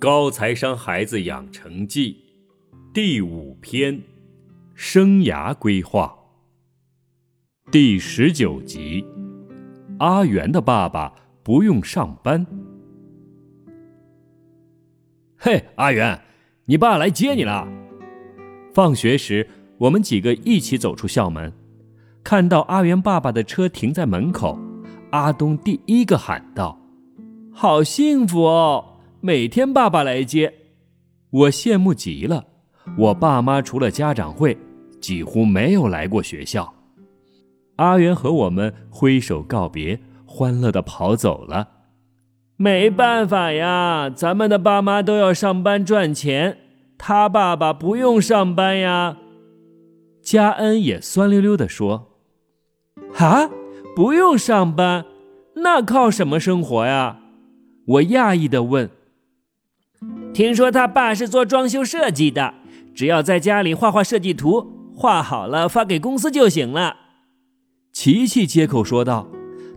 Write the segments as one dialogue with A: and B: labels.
A: 高材生孩子养成记第五篇：生涯规划第十九集。阿元的爸爸不用上班。嘿，阿元，你爸来接你了。放学时，我们几个一起走出校门，看到阿元爸爸的车停在门口，阿东第一个喊道：“
B: 好幸福哦！”每天爸爸来接，
A: 我羡慕极了。我爸妈除了家长会，几乎没有来过学校。阿元和我们挥手告别，欢乐的跑走了。
B: 没办法呀，咱们的爸妈都要上班赚钱，他爸爸不用上班呀。
A: 佳恩也酸溜溜地说：“
B: 啊，不用上班，那靠什么生活呀？”
A: 我讶异地问。
B: 听说他爸是做装修设计的，只要在家里画画设计图，画好了发给公司就行了。
A: 琪琪接口说道：“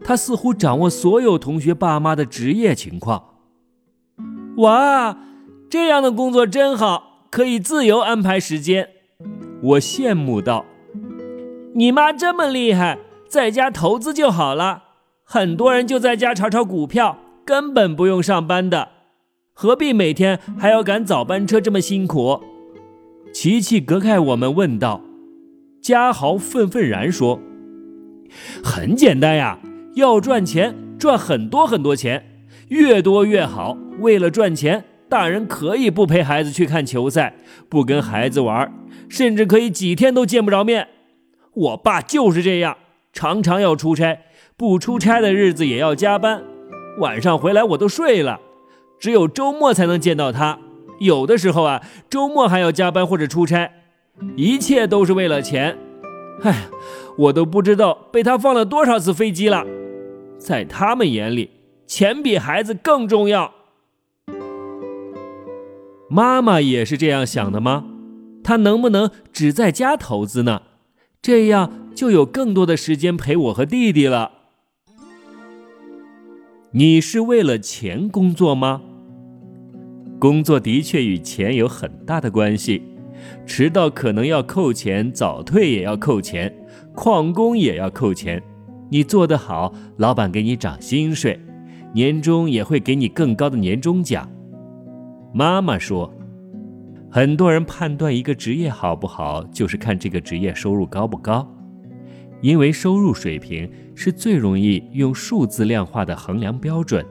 A: 他似乎掌握所有同学爸妈的职业情况。”
B: 哇，这样的工作真好，可以自由安排时间。
A: 我羡慕道：“
B: 你妈这么厉害，在家投资就好了。很多人就在家炒炒股票，根本不用上班的。”何必每天还要赶早班车这么辛苦？
A: 琪琪隔开我们问道。嘉豪愤愤然说：“很简单呀，要赚钱，赚很多很多钱，越多越好。为了赚钱，大人可以不陪孩子去看球赛，不跟孩子玩，甚至可以几天都见不着面。我爸就是这样，常常要出差，不出差的日子也要加班，晚上回来我都睡了。”只有周末才能见到他，有的时候啊，周末还要加班或者出差，一切都是为了钱。哎，我都不知道被他放了多少次飞机了。在他们眼里，钱比孩子更重要。妈妈也是这样想的吗？她能不能只在家投资呢？这样就有更多的时间陪我和弟弟了。你是为了钱工作吗？工作的确与钱有很大的关系，迟到可能要扣钱，早退也要扣钱，旷工也要扣钱。你做得好，老板给你涨薪水，年终也会给你更高的年终奖。妈妈说，很多人判断一个职业好不好，就是看这个职业收入高不高，因为收入水平是最容易用数字量化的衡量标准。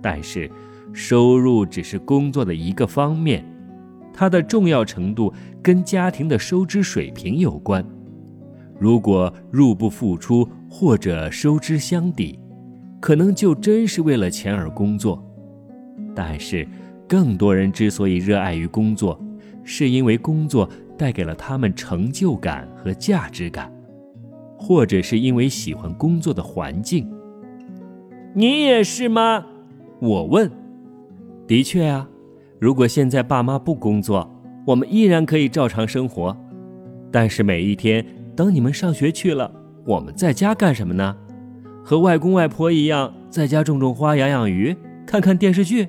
A: 但是。收入只是工作的一个方面，它的重要程度跟家庭的收支水平有关。如果入不敷出或者收支相抵，可能就真是为了钱而工作。但是，更多人之所以热爱于工作，是因为工作带给了他们成就感和价值感，或者是因为喜欢工作的环境。
B: 你也是吗？
A: 我问。的确啊，如果现在爸妈不工作，我们依然可以照常生活。但是每一天，等你们上学去了，我们在家干什么呢？和外公外婆一样，在家种种花、养养鱼、看看电视剧。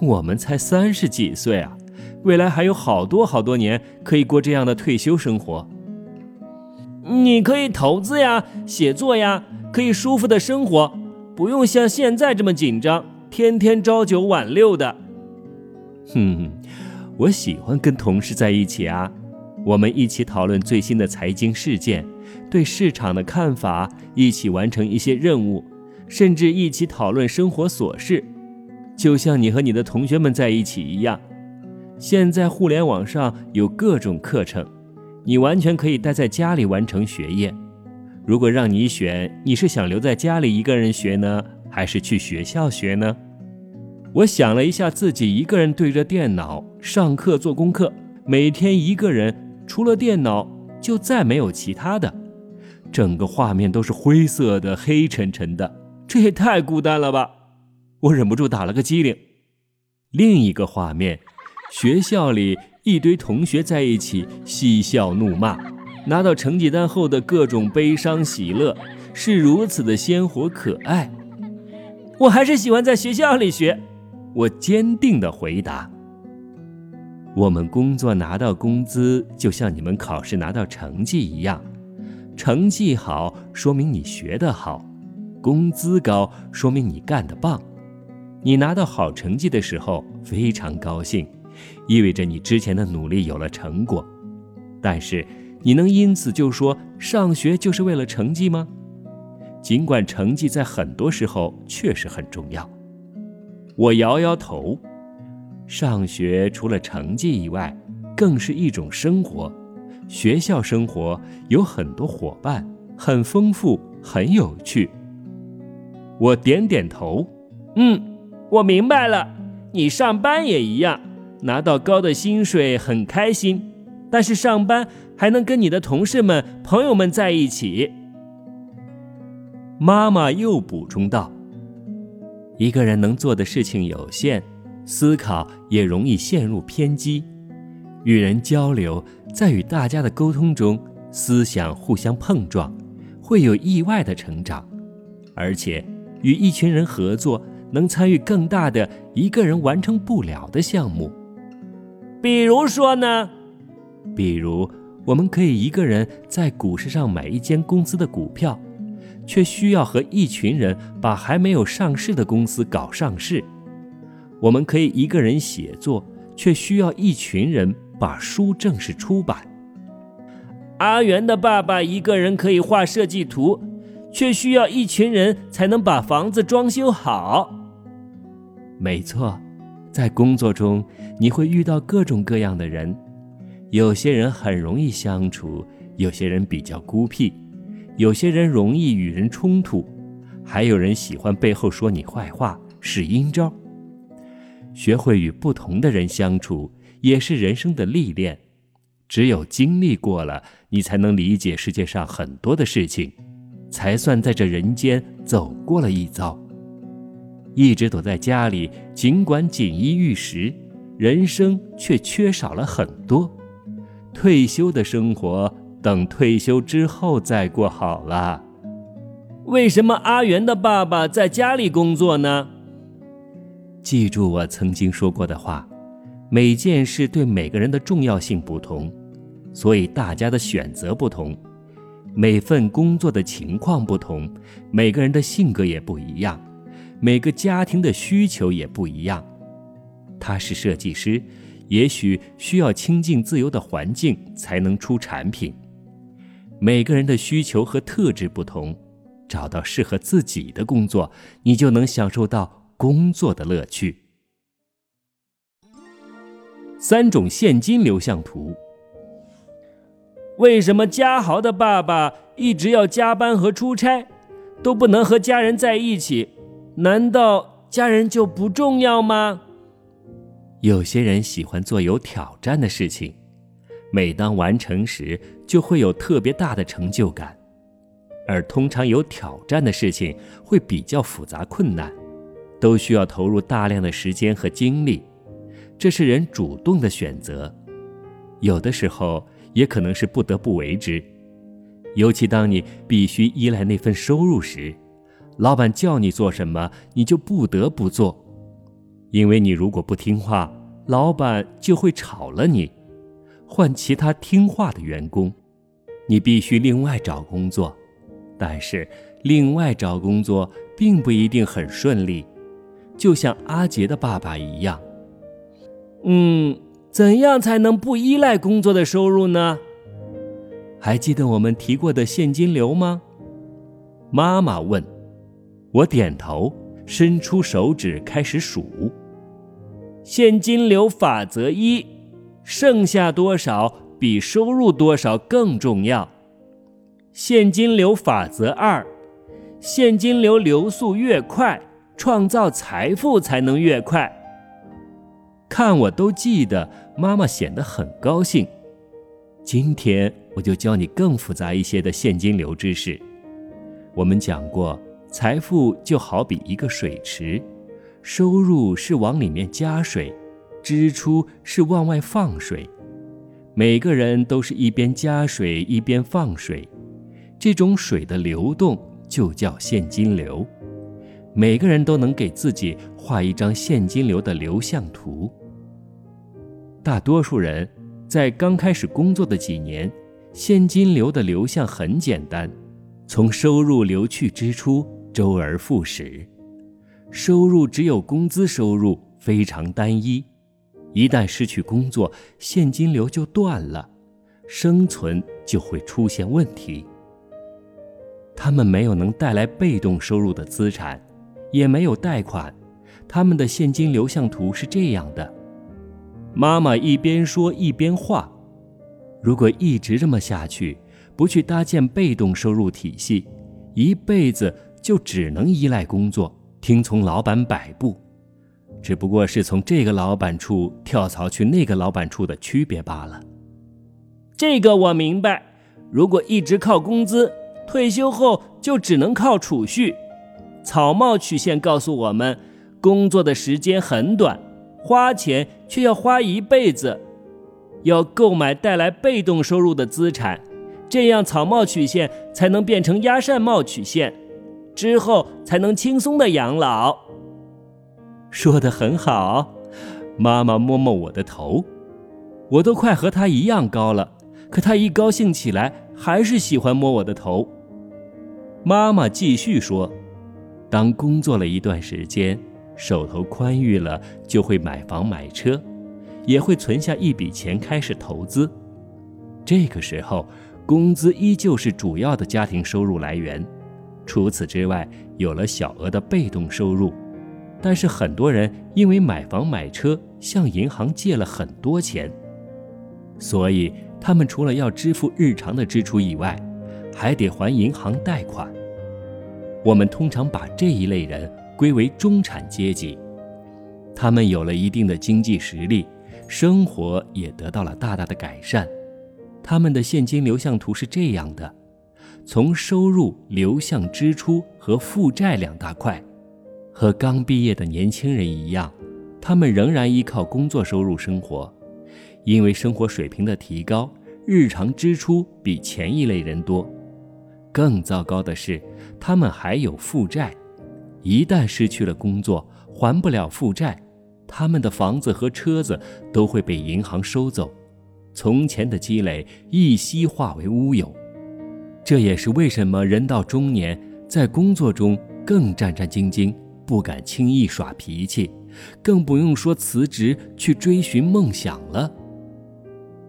A: 我们才三十几岁啊，未来还有好多好多年可以过这样的退休生活。
B: 你可以投资呀，写作呀，可以舒服的生活，不用像现在这么紧张。天天朝九晚六的，
A: 哼，我喜欢跟同事在一起啊，我们一起讨论最新的财经事件，对市场的看法，一起完成一些任务，甚至一起讨论生活琐事，就像你和你的同学们在一起一样。现在互联网上有各种课程，你完全可以待在家里完成学业。如果让你选，你是想留在家里一个人学呢？还是去学校学呢？我想了一下，自己一个人对着电脑上课做功课，每天一个人，除了电脑就再没有其他的，整个画面都是灰色的、黑沉沉的，这也太孤单了吧！我忍不住打了个激灵。另一个画面，学校里一堆同学在一起嬉笑怒骂，拿到成绩单后的各种悲伤喜乐，是如此的鲜活可爱。
B: 我还是喜欢在学校里学，
A: 我坚定地回答。我们工作拿到工资，就像你们考试拿到成绩一样，成绩好说明你学得好，工资高说明你干得棒。你拿到好成绩的时候非常高兴，意味着你之前的努力有了成果。但是，你能因此就说上学就是为了成绩吗？尽管成绩在很多时候确实很重要，我摇摇头。上学除了成绩以外，更是一种生活。学校生活有很多伙伴，很丰富，很有趣。我点点头，
B: 嗯，我明白了。你上班也一样，拿到高的薪水很开心，但是上班还能跟你的同事们、朋友们在一起。
A: 妈妈又补充道：“一个人能做的事情有限。”思考也容易陷入偏激，与人交流，在与大家的沟通中，思想互相碰撞，会有意外的成长，而且与一群人合作，能参与更大的一个人完成不了的项目。
B: 比如说呢？
A: 比如，我们可以一个人在股市上买一间公司的股票，却需要和一群人把还没有上市的公司搞上市。我们可以一个人写作，却需要一群人把书正式出版。
B: 阿元的爸爸一个人可以画设计图，却需要一群人才能把房子装修好。
A: 没错，在工作中你会遇到各种各样的人，有些人很容易相处，有些人比较孤僻，有些人容易与人冲突，还有人喜欢背后说你坏话，使阴招。学会与不同的人相处，也是人生的历练。只有经历过了，你才能理解世界上很多的事情，才算在这人间走过了一遭。一直躲在家里，尽管锦衣玉食，人生却缺少了很多。退休的生活，等退休之后再过好了。
B: 为什么阿元的爸爸在家里工作呢？
A: 记住我曾经说过的话，每件事对每个人的重要性不同，所以大家的选择不同，每份工作的情况不同，每个人的性格也不一样，每个家庭的需求也不一样。他是设计师，也许需要清静自由的环境才能出产品。每个人的需求和特质不同，找到适合自己的工作，你就能享受到。工作的乐趣。三种现金流向图。
B: 为什么嘉豪的爸爸一直要加班和出差，都不能和家人在一起？难道家人就不重要吗？
A: 有些人喜欢做有挑战的事情，每当完成时，就会有特别大的成就感。而通常有挑战的事情会比较复杂困难。都需要投入大量的时间和精力，这是人主动的选择，有的时候也可能是不得不为之。尤其当你必须依赖那份收入时，老板叫你做什么，你就不得不做，因为你如果不听话，老板就会炒了你，换其他听话的员工。你必须另外找工作，但是另外找工作并不一定很顺利。就像阿杰的爸爸一样，
B: 嗯，怎样才能不依赖工作的收入呢？
A: 还记得我们提过的现金流吗？妈妈问。我点头，伸出手指开始数。
B: 现金流法则一：剩下多少比收入多少更重要。现金流法则二：现金流流速越快。创造财富才能越快。
A: 看我都记得，妈妈显得很高兴。今天我就教你更复杂一些的现金流知识。我们讲过，财富就好比一个水池，收入是往里面加水，支出是往外放水。每个人都是一边加水一边放水，这种水的流动就叫现金流。每个人都能给自己画一张现金流的流向图。大多数人在刚开始工作的几年，现金流的流向很简单，从收入流去支出，周而复始。收入只有工资收入，非常单一。一旦失去工作，现金流就断了，生存就会出现问题。他们没有能带来被动收入的资产，也没有贷款，他们的现金流向图是这样的。妈妈一边说一边画。如果一直这么下去，不去搭建被动收入体系，一辈子就只能依赖工作，听从老板摆布，只不过是从这个老板处跳槽去那个老板处的区别罢了。
B: 这个我明白。如果一直靠工资，退休后就只能靠储蓄。草帽曲线告诉我们，工作的时间很短。花钱却要花一辈子，要购买带来被动收入的资产，这样草帽曲线才能变成鸭扇帽曲线，之后才能轻松的养老。
A: 说的很好，妈妈摸摸我的头，我都快和她一样高了，可她一高兴起来还是喜欢摸我的头。妈妈继续说，当工作了一段时间。手头宽裕了，就会买房买车，也会存下一笔钱开始投资。这个时候，工资依旧是主要的家庭收入来源。除此之外，有了小额的被动收入。但是很多人因为买房买车向银行借了很多钱，所以他们除了要支付日常的支出以外，还得还银行贷款。我们通常把这一类人。归为中产阶级，他们有了一定的经济实力，生活也得到了大大的改善。他们的现金流向图是这样的：从收入流向支出和负债两大块。和刚毕业的年轻人一样，他们仍然依靠工作收入生活，因为生活水平的提高，日常支出比前一类人多。更糟糕的是，他们还有负债。一旦失去了工作，还不了负债，他们的房子和车子都会被银行收走，从前的积累一夕化为乌有。这也是为什么人到中年，在工作中更战战兢兢，不敢轻易耍脾气，更不用说辞职去追寻梦想了。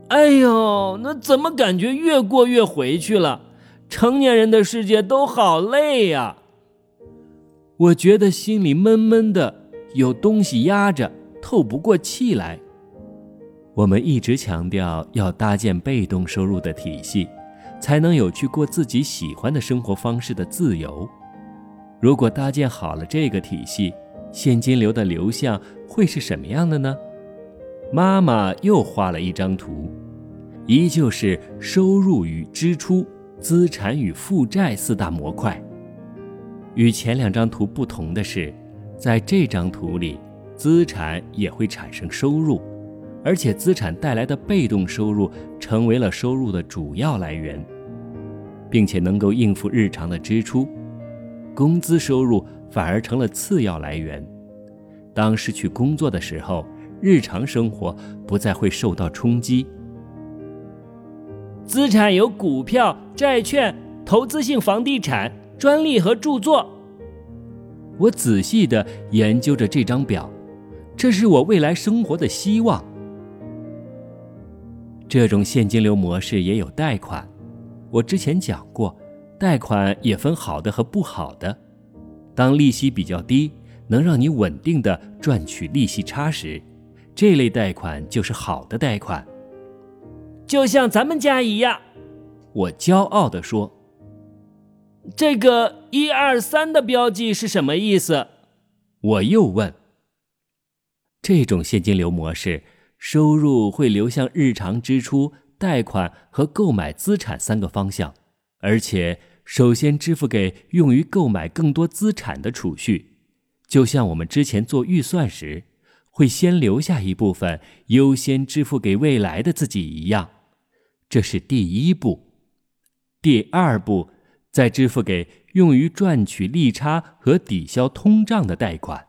B: 哎呦，那怎么感觉越过越回去了？成年人的世界都好累呀。
A: 我觉得心里闷闷的，有东西压着，透不过气来。我们一直强调要搭建被动收入的体系，才能有去过自己喜欢的生活方式的自由。如果搭建好了这个体系，现金流的流向会是什么样的呢？妈妈又画了一张图，依旧是收入与支出、资产与负债四大模块。与前两张图不同的是，在这张图里，资产也会产生收入，而且资产带来的被动收入成为了收入的主要来源，并且能够应付日常的支出，工资收入反而成了次要来源。当失去工作的时候，日常生活不再会受到冲击。
B: 资产有股票、债券、投资性房地产。专利和著作。
A: 我仔细地研究着这张表，这是我未来生活的希望。这种现金流模式也有贷款，我之前讲过，贷款也分好的和不好的。当利息比较低，能让你稳定的赚取利息差时，这类贷款就是好的贷款。
B: 就像咱们家一样，
A: 我骄傲地说。
B: 这个一二三的标记是什么意思？
A: 我又问。这种现金流模式，收入会流向日常支出、贷款和购买资产三个方向，而且首先支付给用于购买更多资产的储蓄，就像我们之前做预算时，会先留下一部分优先支付给未来的自己一样。这是第一步。第二步。再支付给用于赚取利差和抵消通胀的贷款，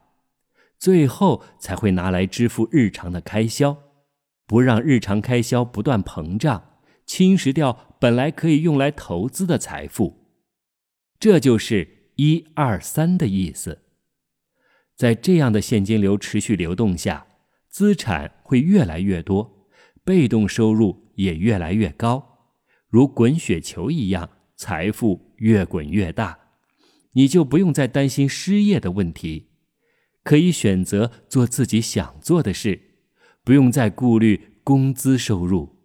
A: 最后才会拿来支付日常的开销，不让日常开销不断膨胀，侵蚀掉本来可以用来投资的财富。这就是一二三的意思。在这样的现金流持续流动下，资产会越来越多，被动收入也越来越高，如滚雪球一样，财富越滚越大，你就不用再担心失业的问题。可以选择做自己想做的事，不用再顾虑工资收入。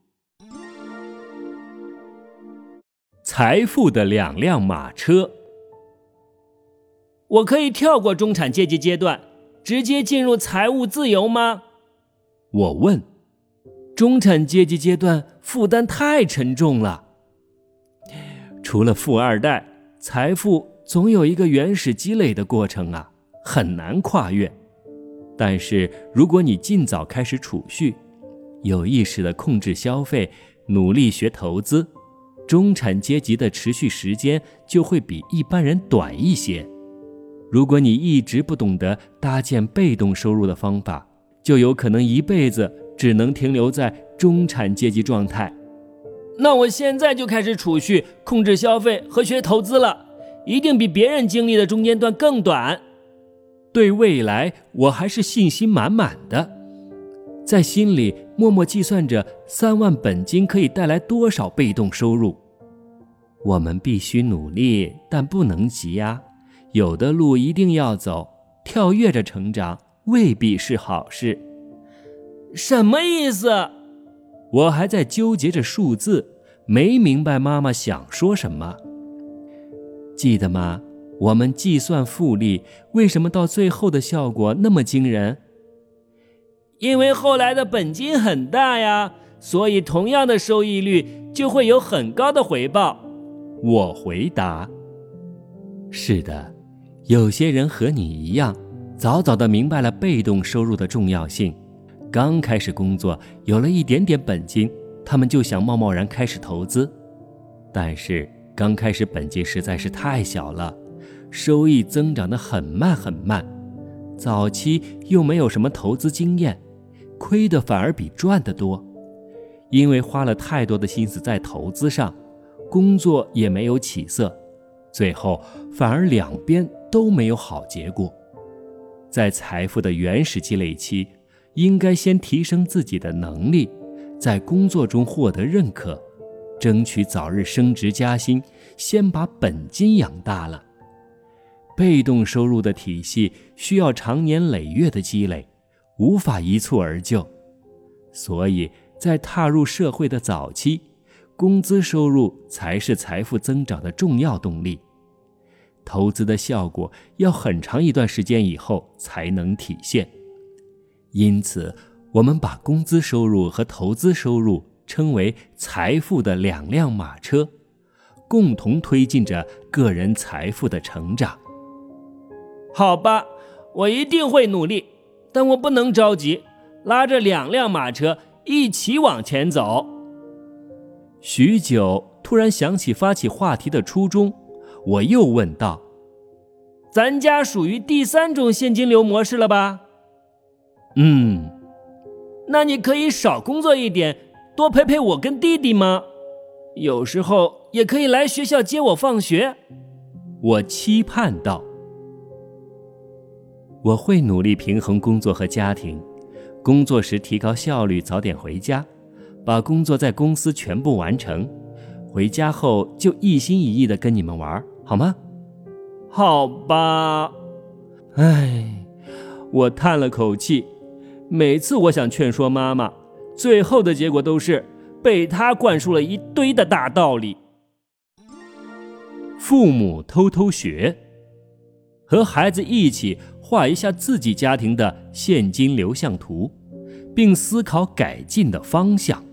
A: 财富的两辆马车，
B: 我可以跳过中产阶级阶段，直接进入财务自由吗？
A: 我问。
B: 中产阶级阶段负担太沉重了。
A: 除了富二代，财富总有一个原始积累的过程啊。很难跨越，但是如果你尽早开始储蓄，有意识的控制消费，努力学投资，中产阶级的持续时间就会比一般人短一些。如果你一直不懂得搭建被动收入的方法，就有可能一辈子只能停留在中产阶级状态。
B: 那我现在就开始储蓄、控制消费和学投资了，一定比别人经历的中间段更短。
A: 对未来，我还是信心满满的，在心里默默计算着三万本金可以带来多少被动收入。我们必须努力，但不能急呀。有的路一定要走，跳跃着成长未必是好事。
B: 什么意思？
A: 我还在纠结着数字，没明白妈妈想说什么。记得吗？我们计算复利，为什么到最后的效果那么惊人？
B: 因为后来的本金很大呀，所以同样的收益率就会有很高的回报。
A: 我回答：“是的，有些人和你一样，早早的明白了被动收入的重要性。刚开始工作，有了一点点本金，他们就想贸贸然开始投资，但是刚开始本金实在是太小了。”收益增长得很慢很慢，早期又没有什么投资经验，亏的反而比赚的多，因为花了太多的心思在投资上，工作也没有起色，最后反而两边都没有好结果。在财富的原始积累期，应该先提升自己的能力，在工作中获得认可，争取早日升职加薪，先把本金养大了。被动收入的体系需要长年累月的积累，无法一蹴而就，所以在踏入社会的早期，工资收入才是财富增长的重要动力。投资的效果要很长一段时间以后才能体现，因此我们把工资收入和投资收入称为财富的两辆马车，共同推进着个人财富的成长。
B: 好吧，我一定会努力，但我不能着急，拉着两辆马车一起往前走。
A: 许久，突然想起发起话题的初衷，我又问道：“
B: 咱家属于第三种现金流模式了吧？”“
A: 嗯。”“
B: 那你可以少工作一点，多陪陪我跟弟弟吗？有时候也可以来学校接我放学。”
A: 我期盼道。我会努力平衡工作和家庭，工作时提高效率，早点回家，把工作在公司全部完成，回家后就一心一意的跟你们玩，好吗？
B: 好吧。唉，我叹了口气。每次我想劝说妈妈，最后的结果都是被她灌输了一堆的大道理。
A: 父母偷偷学，和孩子一起。画一下自己家庭的现金流向图，并思考改进的方向。